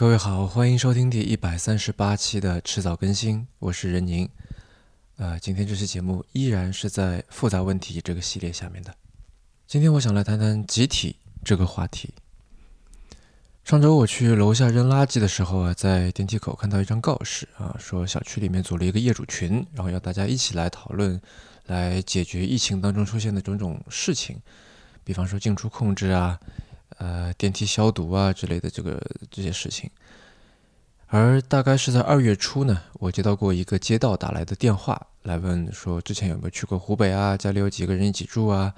各位好，欢迎收听第一百三十八期的迟早更新，我是任宁。呃，今天这期节目依然是在复杂问题这个系列下面的。今天我想来谈谈集体这个话题。上周我去楼下扔垃圾的时候啊，在电梯口看到一张告示啊，说小区里面组了一个业主群，然后要大家一起来讨论，来解决疫情当中出现的种种事情，比方说进出控制啊。呃，电梯消毒啊之类的这个这些事情，而大概是在二月初呢，我接到过一个街道打来的电话，来问说之前有没有去过湖北啊，家里有几个人一起住啊，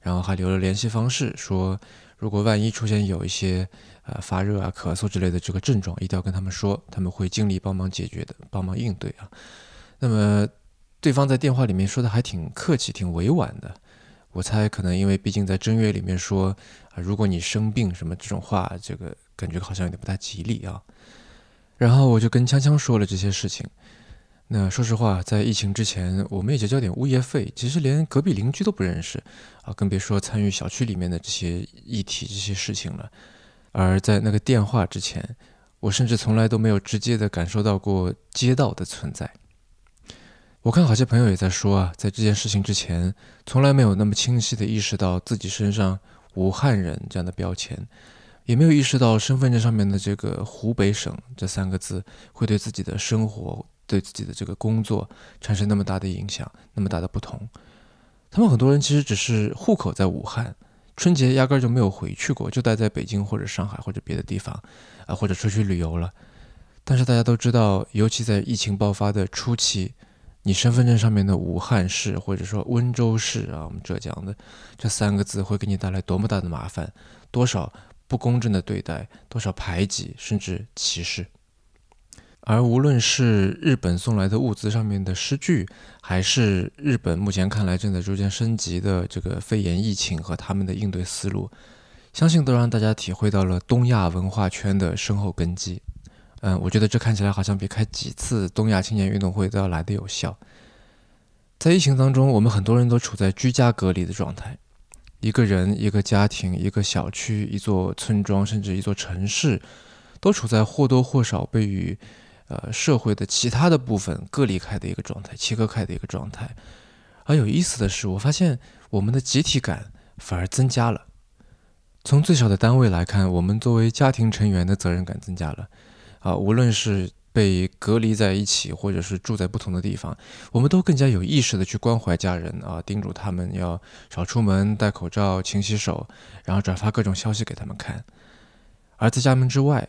然后还留了联系方式，说如果万一出现有一些呃发热啊、咳嗽之类的这个症状，一定要跟他们说，他们会尽力帮忙解决的，帮忙应对啊。那么对方在电话里面说的还挺客气、挺委婉的。我猜可能因为毕竟在正月里面说啊，如果你生病什么这种话，这个感觉好像有点不太吉利啊。然后我就跟锵锵说了这些事情。那说实话，在疫情之前，我们也就交点物业费，其实连隔壁邻居都不认识啊，更别说参与小区里面的这些议题、这些事情了。而在那个电话之前，我甚至从来都没有直接的感受到过街道的存在。我看好些朋友也在说啊，在这件事情之前，从来没有那么清晰的意识到自己身上“武汉人”这样的标签，也没有意识到身份证上面的这个“湖北省”这三个字会对自己的生活、对自己的这个工作产生那么大的影响、那么大的不同。他们很多人其实只是户口在武汉，春节压根儿就没有回去过，就待在北京或者上海或者别的地方，啊，或者出去旅游了。但是大家都知道，尤其在疫情爆发的初期。你身份证上面的武汉市或者说温州市啊，我们浙江的这三个字会给你带来多么大的麻烦，多少不公正的对待，多少排挤甚至歧视。而无论是日本送来的物资上面的诗句，还是日本目前看来正在逐渐升级的这个肺炎疫情和他们的应对思路，相信都让大家体会到了东亚文化圈的深厚根基。嗯，我觉得这看起来好像比开几次东亚青年运动会都要来的有效。在疫情当中，我们很多人都处在居家隔离的状态，一个人、一个家庭、一个小区、一座村庄，甚至一座城市，都处在或多或少被与呃社会的其他的部分隔离开的一个状态，切割开的一个状态。而有意思的是，我发现我们的集体感反而增加了。从最小的单位来看，我们作为家庭成员的责任感增加了。啊，无论是被隔离在一起，或者是住在不同的地方，我们都更加有意识的去关怀家人啊，叮嘱他们要少出门、戴口罩、勤洗手，然后转发各种消息给他们看。而在家门之外，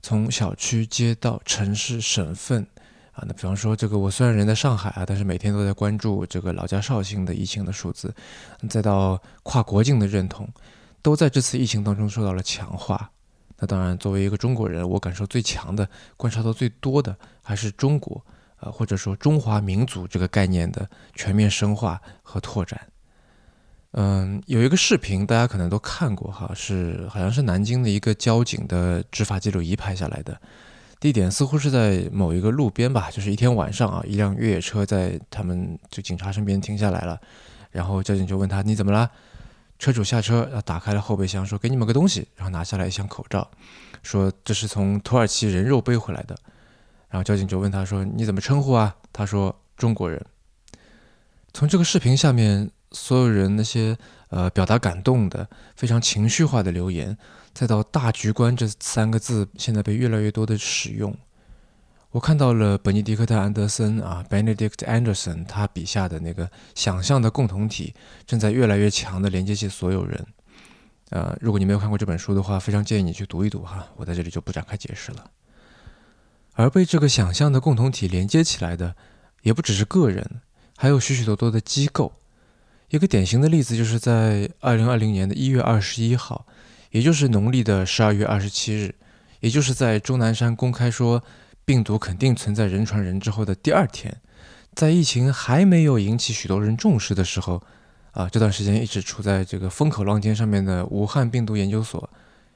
从小区、街道、城市、省份啊，那比方说这个，我虽然人在上海啊，但是每天都在关注这个老家绍兴的疫情的数字，再到跨国境的认同，都在这次疫情当中受到了强化。那当然，作为一个中国人，我感受最强的、观察到最多的，还是中国，呃，或者说中华民族这个概念的全面深化和拓展。嗯，有一个视频，大家可能都看过哈，是好像是南京的一个交警的执法记录仪拍下来的，地点似乎是在某一个路边吧，就是一天晚上啊，一辆越野车在他们就警察身边停下来了，然后交警就问他：“你怎么了？”车主下车，然后打开了后备箱，说：“给你们个东西。”然后拿下来一箱口罩，说：“这是从土耳其人肉背回来的。”然后交警就问他说：“你怎么称呼啊？”他说：“中国人。”从这个视频下面，所有人那些呃表达感动的、非常情绪化的留言，再到“大局观”这三个字，现在被越来越多的使用。我看到了本尼迪克特·安德森啊，Benedict Anderson，他笔下的那个想象的共同体正在越来越强的连接起所有人。呃，如果你没有看过这本书的话，非常建议你去读一读哈。我在这里就不展开解释了。而被这个想象的共同体连接起来的，也不只是个人，还有许许多多的机构。一个典型的例子就是在二零二零年的一月二十一号，也就是农历的十二月二十七日，也就是在钟南山公开说。病毒肯定存在人传人之后的第二天，在疫情还没有引起许多人重视的时候，啊，这段时间一直处在这个风口浪尖上面的武汉病毒研究所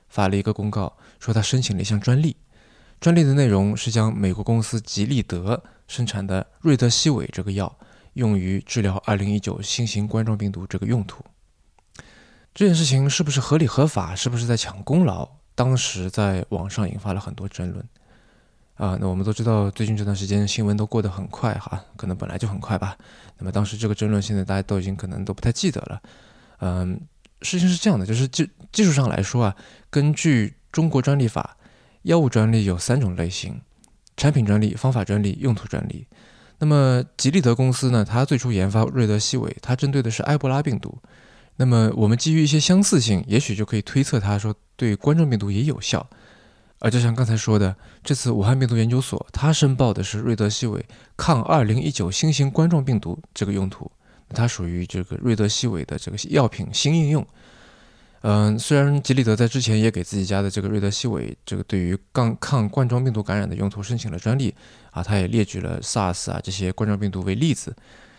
发了一个公告，说他申请了一项专利，专利的内容是将美国公司吉利德生产的瑞德西韦这个药用于治疗2019新型冠状病毒这个用途。这件事情是不是合理合法？是不是在抢功劳？当时在网上引发了很多争论。啊，那我们都知道，最近这段时间新闻都过得很快哈，可能本来就很快吧。那么当时这个争论，现在大家都已经可能都不太记得了。嗯，事情是这样的，就是技技术上来说啊，根据中国专利法，药物专利有三种类型：产品专利、方法专利、用途专利。那么吉利德公司呢，它最初研发瑞德西韦，它针对的是埃博拉病毒。那么我们基于一些相似性，也许就可以推测它说对冠状病毒也有效。而就像刚才说的，这次武汉病毒研究所它申报的是瑞德西韦抗2019新型冠状病毒这个用途，它属于这个瑞德西韦的这个药品新应用。嗯，虽然吉利德在之前也给自己家的这个瑞德西韦这个对于抗抗冠状病毒感染的用途申请了专利啊，它也列举了 SARS 啊这些冠状病毒为例子，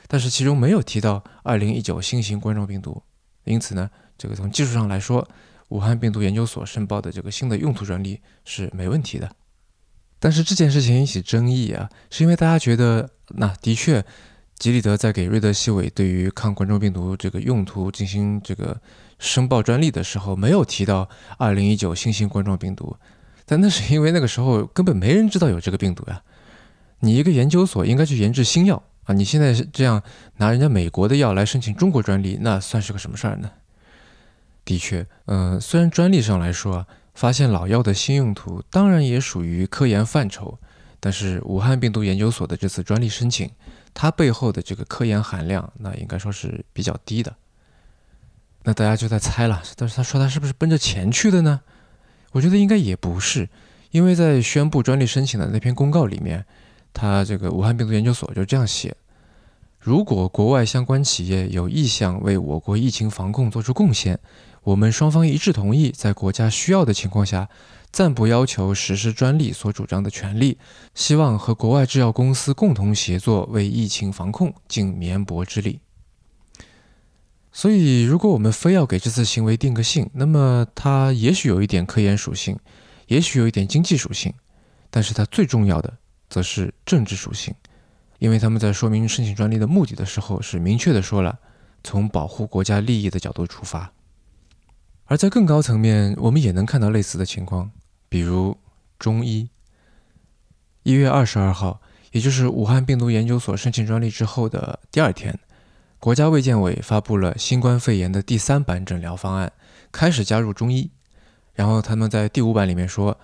但是其中没有提到2019新型冠状病毒，因此呢，这个从技术上来说。武汉病毒研究所申报的这个新的用途专利是没问题的，但是这件事情引起争议啊，是因为大家觉得，那的确，吉利德在给瑞德西韦对于抗冠状病毒这个用途进行这个申报专利的时候，没有提到2019新型冠状病毒，但那是因为那个时候根本没人知道有这个病毒呀。你一个研究所应该去研制新药啊，你现在这样拿人家美国的药来申请中国专利，那算是个什么事儿呢？的确，嗯，虽然专利上来说啊，发现老药的新用途当然也属于科研范畴，但是武汉病毒研究所的这次专利申请，它背后的这个科研含量，那应该说是比较低的。那大家就在猜了，但是他说他是不是奔着钱去的呢？我觉得应该也不是，因为在宣布专利申请的那篇公告里面，他这个武汉病毒研究所就这样写。如果国外相关企业有意向为我国疫情防控做出贡献，我们双方一致同意，在国家需要的情况下，暂不要求实施专利所主张的权利。希望和国外制药公司共同协作，为疫情防控尽绵薄之力。所以，如果我们非要给这次行为定个性，那么它也许有一点科研属性，也许有一点经济属性，但是它最重要的则是政治属性。因为他们在说明申请专利的目的的时候，是明确的说了，从保护国家利益的角度出发。而在更高层面，我们也能看到类似的情况，比如中医。一月二十二号，也就是武汉病毒研究所申请专利之后的第二天，国家卫健委发布了新冠肺炎的第三版诊疗方案，开始加入中医。然后他们在第五版里面说，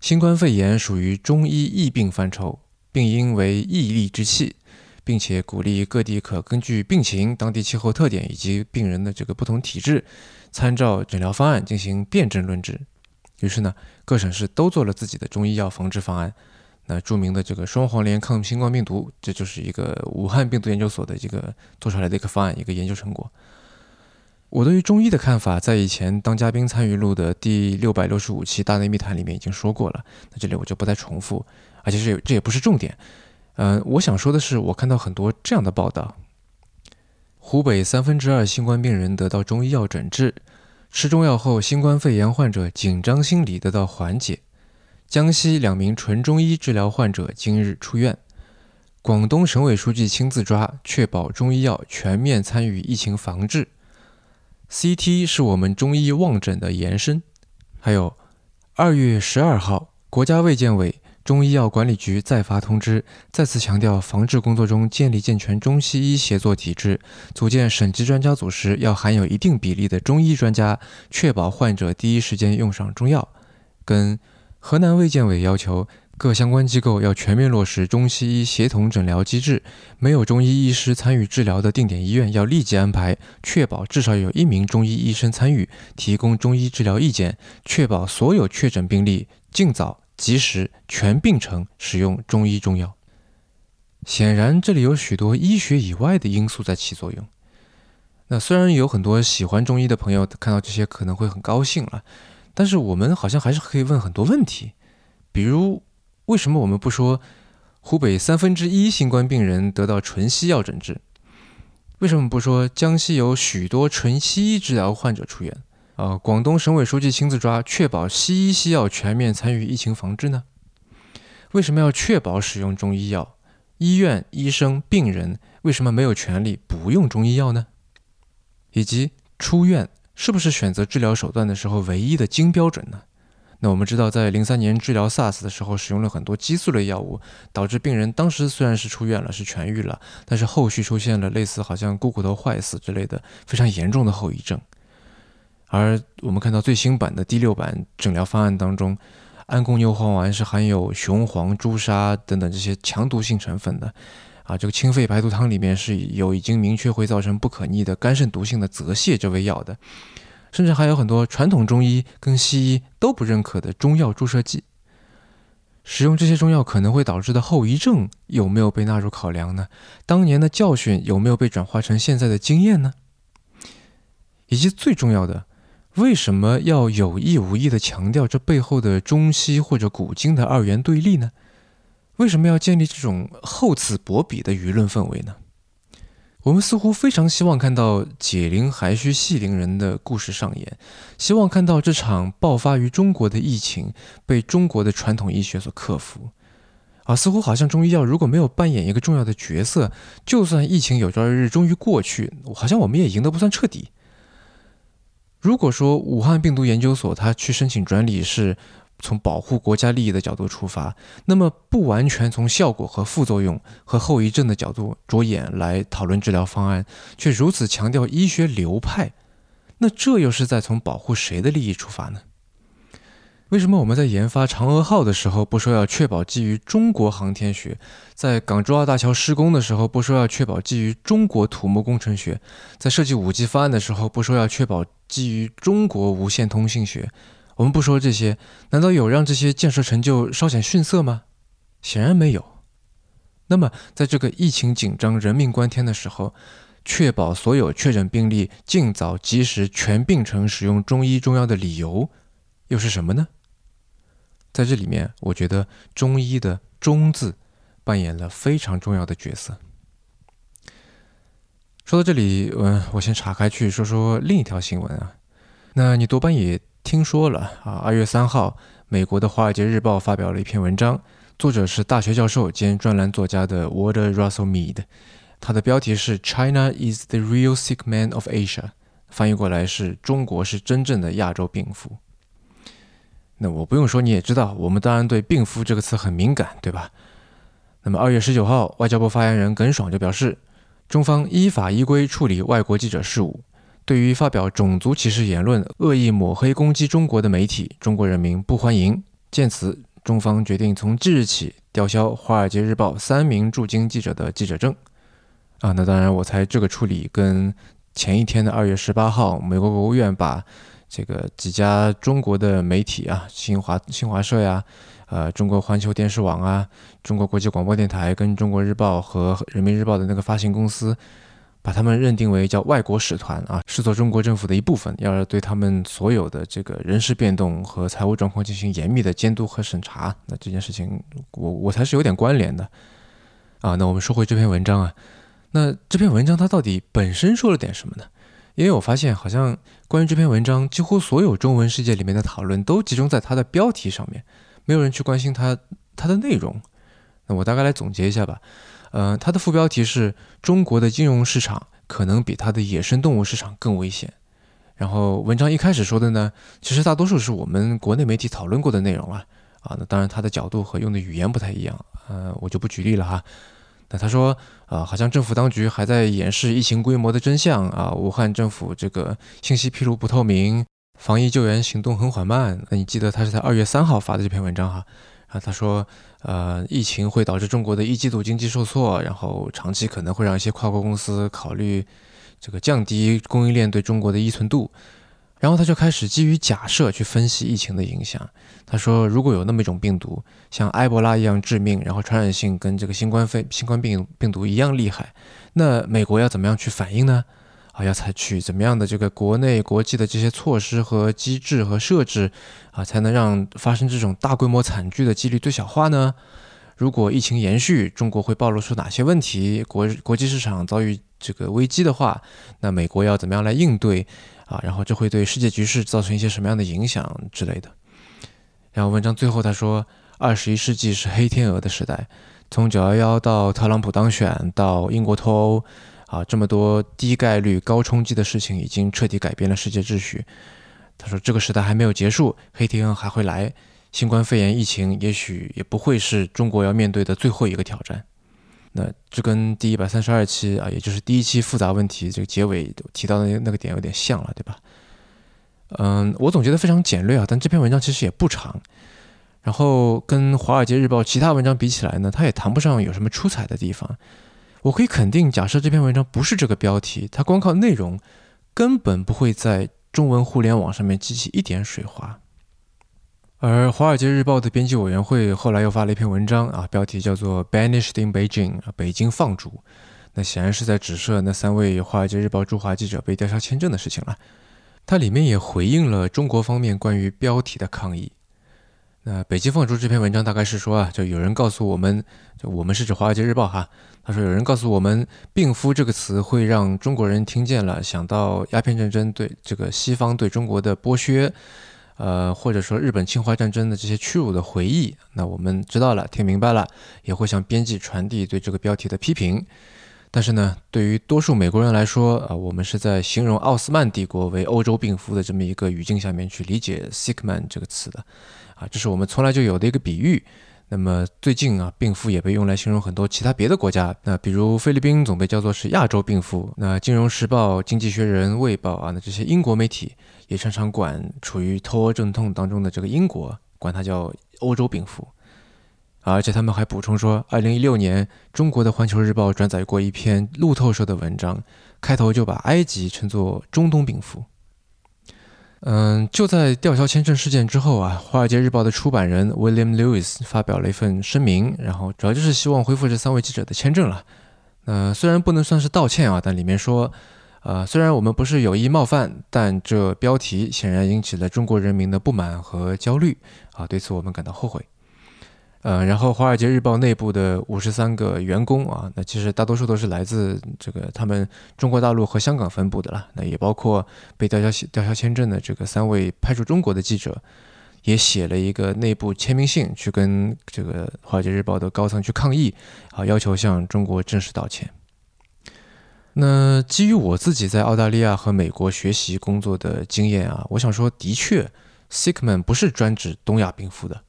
新冠肺炎属于中医疫病范畴。病因为疫力之气，并且鼓励各地可根据病情、当地气候特点以及病人的这个不同体质，参照诊疗方案进行辨证论治。于是呢，各省市都做了自己的中医药防治方案。那著名的这个双黄连抗新冠病毒，这就是一个武汉病毒研究所的这个做出来的一个方案，一个研究成果。我对于中医的看法，在以前当嘉宾参与录的第六百六十五期大内密谈里面已经说过了，那这里我就不再重复。而且这这也不是重点，嗯，我想说的是，我看到很多这样的报道：湖北三分之二新冠病人得到中医药诊治，吃中药后，新冠肺炎患者紧张心理得到缓解；江西两名纯中医治疗患者今日出院；广东省委书记亲自抓，确保中医药全面参与疫情防治。CT 是我们中医望诊的延伸。还有，二月十二号，国家卫健委。中医药管理局再发通知，再次强调防治工作中建立健全中西医协作体制，组建省级专家组时要含有一定比例的中医专家，确保患者第一时间用上中药。跟河南卫健委要求各相关机构要全面落实中西医协同诊疗机制，没有中医医师参与治疗的定点医院要立即安排，确保至少有一名中医医生参与，提供中医治疗意见，确保所有确诊病例尽早。及时全病程使用中医中药，显然这里有许多医学以外的因素在起作用。那虽然有很多喜欢中医的朋友看到这些可能会很高兴了，但是我们好像还是可以问很多问题，比如为什么我们不说湖北三分之一新冠病人得到纯西药诊治？为什么不说江西有许多纯西医治疗患者出院？呃，广东省委书记亲自抓，确保西医西药全面参与疫情防治呢？为什么要确保使用中医药？医院、医生、病人为什么没有权利不用中医药呢？以及出院是不是选择治疗手段的时候唯一的金标准呢？那我们知道，在零三年治疗 SARS 的时候，使用了很多激素类药物，导致病人当时虽然是出院了，是痊愈了，但是后续出现了类似好像股骨头坏死之类的非常严重的后遗症。而我们看到最新版的第六版诊疗方案当中，安宫牛黄丸是含有雄黄、朱砂等等这些强毒性成分的，啊，这个清肺排毒汤里面是有已经明确会造成不可逆的肝肾毒性的泽泻这味药的。甚至还有很多传统中医跟西医都不认可的中药注射剂，使用这些中药可能会导致的后遗症有没有被纳入考量呢？当年的教训有没有被转化成现在的经验呢？以及最重要的，为什么要有意无意地强调这背后的中西或者古今的二元对立呢？为什么要建立这种厚此薄彼的舆论氛围呢？我们似乎非常希望看到解铃还须系铃人的故事上演，希望看到这场爆发于中国的疫情被中国的传统医学所克服，啊，似乎好像中医药如果没有扮演一个重要的角色，就算疫情有朝一日终于过去，好像我们也赢得不算彻底。如果说武汉病毒研究所他去申请专利是。从保护国家利益的角度出发，那么不完全从效果和副作用和后遗症的角度着眼来讨论治疗方案，却如此强调医学流派，那这又是在从保护谁的利益出发呢？为什么我们在研发嫦娥号的时候不说要确保基于中国航天学，在港珠澳大桥施工的时候不说要确保基于中国土木工程学，在设计五 G 方案的时候不说要确保基于中国无线通信学？我们不说这些，难道有让这些建设成就稍显逊色吗？显然没有。那么，在这个疫情紧张、人命关天的时候，确保所有确诊病例尽早、及时、全病程使用中医中药的理由又是什么呢？在这里面，我觉得中医的“中”字扮演了非常重要的角色。说到这里，嗯，我先岔开去说说另一条新闻啊。那你多半也。听说了啊！二月三号，美国的《华尔街日报》发表了一篇文章，作者是大学教授兼专栏作家的 w a r d Russell Mead，他的标题是 “China is the real sick man of Asia”，翻译过来是“中国是真正的亚洲病夫”。那我不用说，你也知道，我们当然对“病夫”这个词很敏感，对吧？那么二月十九号，外交部发言人耿爽就表示，中方依法依规处理外国记者事务。对于发表种族歧视言论、恶意抹黑攻击中国的媒体，中国人民不欢迎。见此，中方决定从即日起吊销《华尔街日报》三名驻京记者的记者证。啊，那当然，我猜这个处理跟前一天的二月十八号，美国国务院把这个几家中国的媒体啊，新华新华社呀，呃，中国环球电视网啊，中国国际广播电台，跟中国日报和人民日报的那个发行公司。把他们认定为叫外国使团啊，视作中国政府的一部分，要对他们所有的这个人事变动和财务状况进行严密的监督和审查。那这件事情，我我才是有点关联的啊。那我们说回这篇文章啊，那这篇文章它到底本身说了点什么呢？因为我发现好像关于这篇文章，几乎所有中文世界里面的讨论都集中在它的标题上面，没有人去关心它它的内容。那我大概来总结一下吧。呃，它的副标题是中国的金融市场可能比它的野生动物市场更危险。然后文章一开始说的呢，其实大多数是我们国内媒体讨论过的内容了啊。那当然，它的角度和用的语言不太一样，呃，我就不举例了哈。他说，呃，好像政府当局还在掩饰疫情规模的真相啊，武汉政府这个信息披露不透明，防疫救援行动很缓慢。那你记得他是在二月三号发的这篇文章哈。啊，他说，呃，疫情会导致中国的一季度经济受挫，然后长期可能会让一些跨国公司考虑这个降低供应链对中国的依存度。然后他就开始基于假设去分析疫情的影响。他说，如果有那么一种病毒，像埃博拉一样致命，然后传染性跟这个新冠肺新冠病病毒一样厉害，那美国要怎么样去反应呢？啊，要采取怎么样的这个国内国际的这些措施和机制和设置啊，才能让发生这种大规模惨剧的几率最小化呢？如果疫情延续，中国会暴露出哪些问题？国国际市场遭遇这个危机的话，那美国要怎么样来应对啊？然后这会对世界局势造成一些什么样的影响之类的？然后文章最后他说，二十一世纪是黑天鹅的时代，从九幺幺到特朗普当选到英国脱欧。啊，这么多低概率、高冲击的事情已经彻底改变了世界秩序。他说这个时代还没有结束，黑天鹅还会来，新冠肺炎疫情也许也不会是中国要面对的最后一个挑战。那这跟第一百三十二期啊，也就是第一期复杂问题这个结尾提到的那个点有点像了，对吧？嗯，我总结的非常简略啊，但这篇文章其实也不长。然后跟《华尔街日报》其他文章比起来呢，它也谈不上有什么出彩的地方。我可以肯定，假设这篇文章不是这个标题，它光靠内容根本不会在中文互联网上面激起一点水花。而《华尔街日报》的编辑委员会后来又发了一篇文章啊，标题叫做 “Banished in Beijing”，啊，北京放逐。那显然是在指涉那三位《华尔街日报》驻华记者被吊销签证的事情了。它里面也回应了中国方面关于标题的抗议。那北京放逐这篇文章大概是说啊，就有人告诉我们，就我们是指《华尔街日报》哈，他说有人告诉我们“病夫”这个词会让中国人听见了想到鸦片战争对这个西方对中国的剥削。呃，或者说日本侵华战争的这些屈辱的回忆，那我们知道了，听明白了，也会向编辑传递对这个标题的批评。但是呢，对于多数美国人来说，啊，我们是在形容奥斯曼帝国为欧洲病夫的这么一个语境下面去理解 “sick man” 这个词的，啊，这是我们从来就有的一个比喻。那么最近啊，病夫也被用来形容很多其他别的国家，那比如菲律宾总被叫做是亚洲病夫，那《金融时报》《经济学人》《卫报》啊，那这些英国媒体也常常管处于脱欧阵痛当中的这个英国，管它叫欧洲病夫，而且他们还补充说，二零一六年中国的《环球日报》转载过一篇路透社的文章，开头就把埃及称作中东病夫。嗯，就在吊销签证事件之后啊，《华尔街日报》的出版人 William Lewis 发表了一份声明，然后主要就是希望恢复这三位记者的签证了。呃，虽然不能算是道歉啊，但里面说，呃，虽然我们不是有意冒犯，但这标题显然引起了中国人民的不满和焦虑啊，对此我们感到后悔。呃，然后《华尔街日报》内部的五十三个员工啊，那其实大多数都是来自这个他们中国大陆和香港分部的了，那也包括被吊销吊销签证的这个三位派驻中国的记者，也写了一个内部签名信，去跟这个《华尔街日报》的高层去抗议啊，要求向中国正式道歉。那基于我自己在澳大利亚和美国学习工作的经验啊，我想说，的确，Sickman 不是专指东亚病夫的。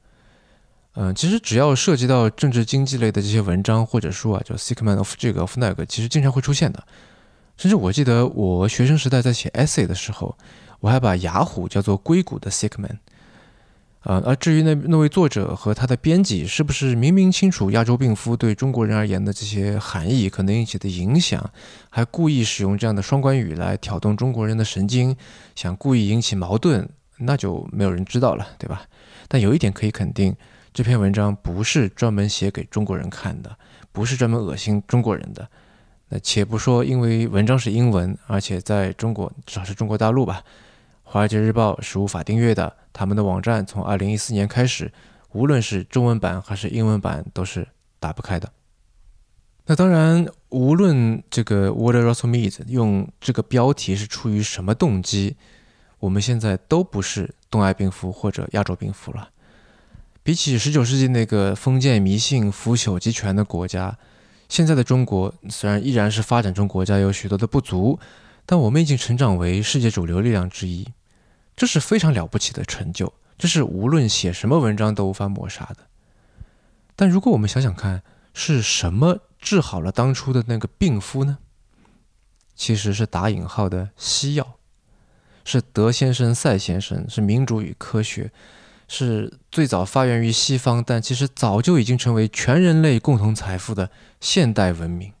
嗯，其实只要涉及到政治经济类的这些文章或者书啊，叫 Sickman of 这个 of 那个，其实经常会出现的。甚至我记得我学生时代在写 essay 的时候，我还把雅虎叫做硅谷的 Sickman。呃，而至于那那位作者和他的编辑是不是明明清楚亚洲病夫对中国人而言的这些含义可能引起的影响，还故意使用这样的双关语来挑动中国人的神经，想故意引起矛盾，那就没有人知道了，对吧？但有一点可以肯定。这篇文章不是专门写给中国人看的，不是专门恶心中国人的。那且不说，因为文章是英文，而且在中国，至少是中国大陆吧，《华尔街日报》是无法订阅的。他们的网站从二零一四年开始，无论是中文版还是英文版，都是打不开的。那当然，无论这个 What Russell Mead 用这个标题是出于什么动机，我们现在都不是东亚病夫或者亚洲病夫了。比起十九世纪那个封建迷信、腐朽集权的国家，现在的中国虽然依然是发展中国家，有许多的不足，但我们已经成长为世界主流力量之一，这是非常了不起的成就，这是无论写什么文章都无法抹杀的。但如果我们想想看，是什么治好了当初的那个病夫呢？其实是打引号的西药，是德先生、赛先生，是民主与科学。是最早发源于西方，但其实早就已经成为全人类共同财富的现代文明，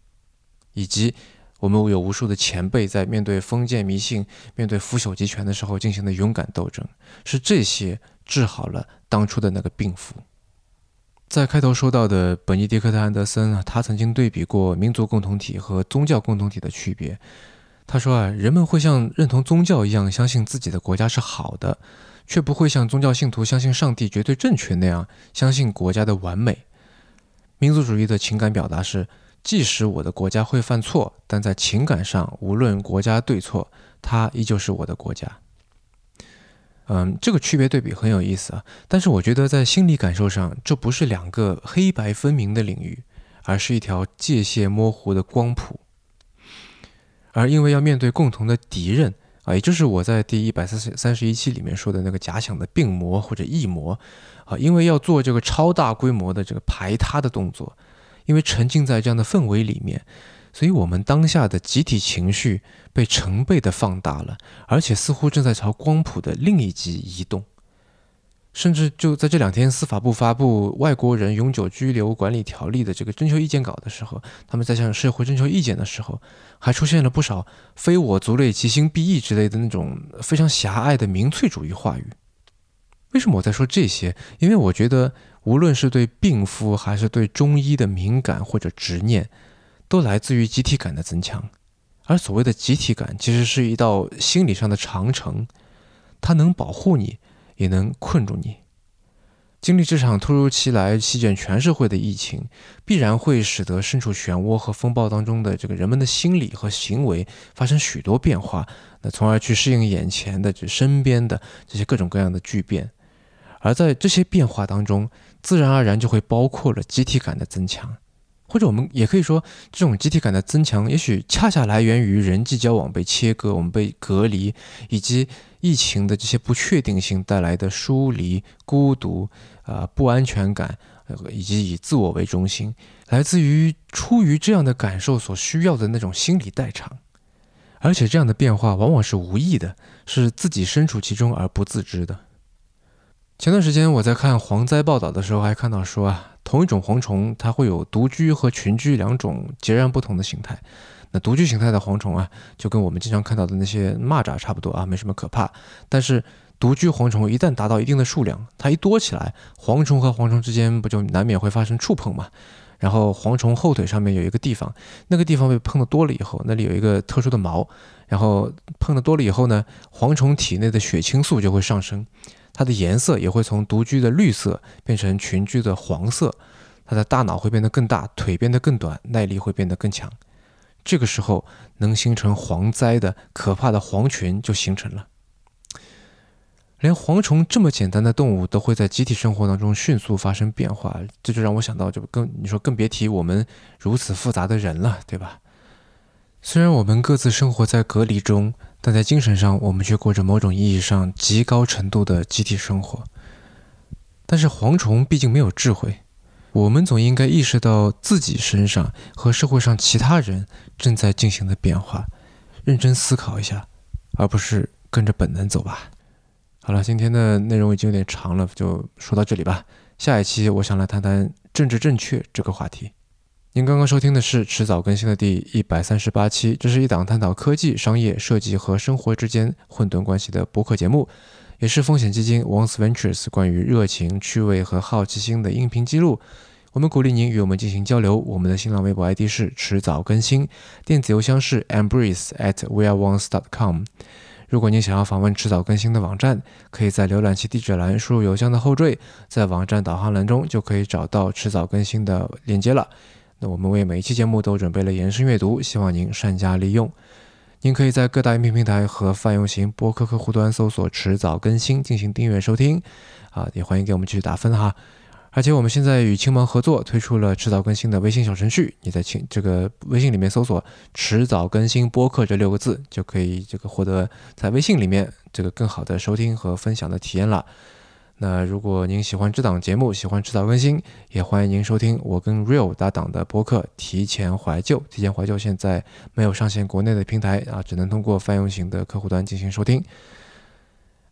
以及我们有无数的前辈在面对封建迷信、面对腐朽集权的时候进行的勇敢斗争，是这些治好了当初的那个病夫。在开头说到的本尼迪克特·安德森啊，他曾经对比过民族共同体和宗教共同体的区别。他说啊，人们会像认同宗教一样相信自己的国家是好的。却不会像宗教信徒相信上帝绝对正确那样相信国家的完美。民族主义的情感表达是：即使我的国家会犯错，但在情感上，无论国家对错，它依旧是我的国家。嗯，这个区别对比很有意思啊。但是我觉得在心理感受上，这不是两个黑白分明的领域，而是一条界限模糊的光谱。而因为要面对共同的敌人。啊，也就是我在第一百三十三十一期里面说的那个假想的病魔或者异魔啊，因为要做这个超大规模的这个排他的动作，因为沉浸在这样的氛围里面，所以我们当下的集体情绪被成倍的放大了，而且似乎正在朝光谱的另一极移动。甚至就在这两天，司法部发布《外国人永久居留管理条例》的这个征求意见稿的时候，他们在向社会征求意见的时候，还出现了不少“非我族类，其心必异”之类的那种非常狭隘的民粹主义话语。为什么我在说这些？因为我觉得，无论是对病夫还是对中医的敏感或者执念，都来自于集体感的增强。而所谓的集体感，其实是一道心理上的长城，它能保护你。也能困住你。经历这场突如其来、席卷全社会的疫情，必然会使得身处漩涡和风暴当中的这个人们的心理和行为发生许多变化，那从而去适应眼前的、这身边的这些各种各样的巨变。而在这些变化当中，自然而然就会包括了集体感的增强。或者我们也可以说，这种集体感的增强，也许恰恰来源于人际交往被切割、我们被隔离，以及疫情的这些不确定性带来的疏离、孤独、啊不安全感，以及以自我为中心，来自于出于这样的感受所需要的那种心理代偿。而且这样的变化往往是无意的，是自己身处其中而不自知的。前段时间我在看蝗灾报道的时候，还看到说啊。同一种蝗虫，它会有独居和群居两种截然不同的形态。那独居形态的蝗虫啊，就跟我们经常看到的那些蚂蚱差不多啊，没什么可怕。但是独居蝗虫一旦达到一定的数量，它一多起来，蝗虫和蝗虫之间不就难免会发生触碰嘛？然后蝗虫后腿上面有一个地方，那个地方被碰的多了以后，那里有一个特殊的毛，然后碰的多了以后呢，蝗虫体内的血清素就会上升。它的颜色也会从独居的绿色变成群居的黄色，它的大脑会变得更大，腿变得更短，耐力会变得更强。这个时候，能形成蝗灾的可怕的蝗群就形成了。连蝗虫这么简单的动物都会在集体生活当中迅速发生变化，这就让我想到，就更你说更别提我们如此复杂的人了，对吧？虽然我们各自生活在隔离中。但在精神上，我们却过着某种意义上极高程度的集体生活。但是蝗虫毕竟没有智慧，我们总应该意识到自己身上和社会上其他人正在进行的变化，认真思考一下，而不是跟着本能走吧。好了，今天的内容已经有点长了，就说到这里吧。下一期我想来谈谈政治正确这个话题。您刚刚收听的是迟早更新的第一百三十八期，这是一档探讨科技、商业、设计和生活之间混沌关系的播客节目，也是风险基金 Once Ventures 关于热情、趣味和好奇心的音频记录。我们鼓励您与我们进行交流。我们的新浪微博 ID 是迟早更新，电子邮箱是 embrace at weareones.com。如果您想要访问迟早更新的网站，可以在浏览器地址栏输入邮箱的后缀，在网站导航栏中就可以找到迟早更新的链接了。那我们为每一期节目都准备了延伸阅读，希望您善加利用。您可以在各大音频平台和泛用型播客客户端搜索“迟早更新”进行订阅收听。啊，也欢迎给我们继续打分哈。而且我们现在与青芒合作推出了迟早更新的微信小程序，你在青这个微信里面搜索“迟早更新播客”这六个字，就可以这个获得在微信里面这个更好的收听和分享的体验了。那如果您喜欢这档节目，喜欢迟早更新，也欢迎您收听我跟 Real 搭档的播客《提前怀旧》。提前怀旧现在没有上线国内的平台啊，只能通过泛用型的客户端进行收听。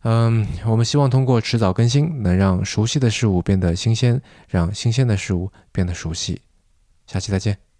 嗯，我们希望通过迟早更新，能让熟悉的事物变得新鲜，让新鲜的事物变得熟悉。下期再见。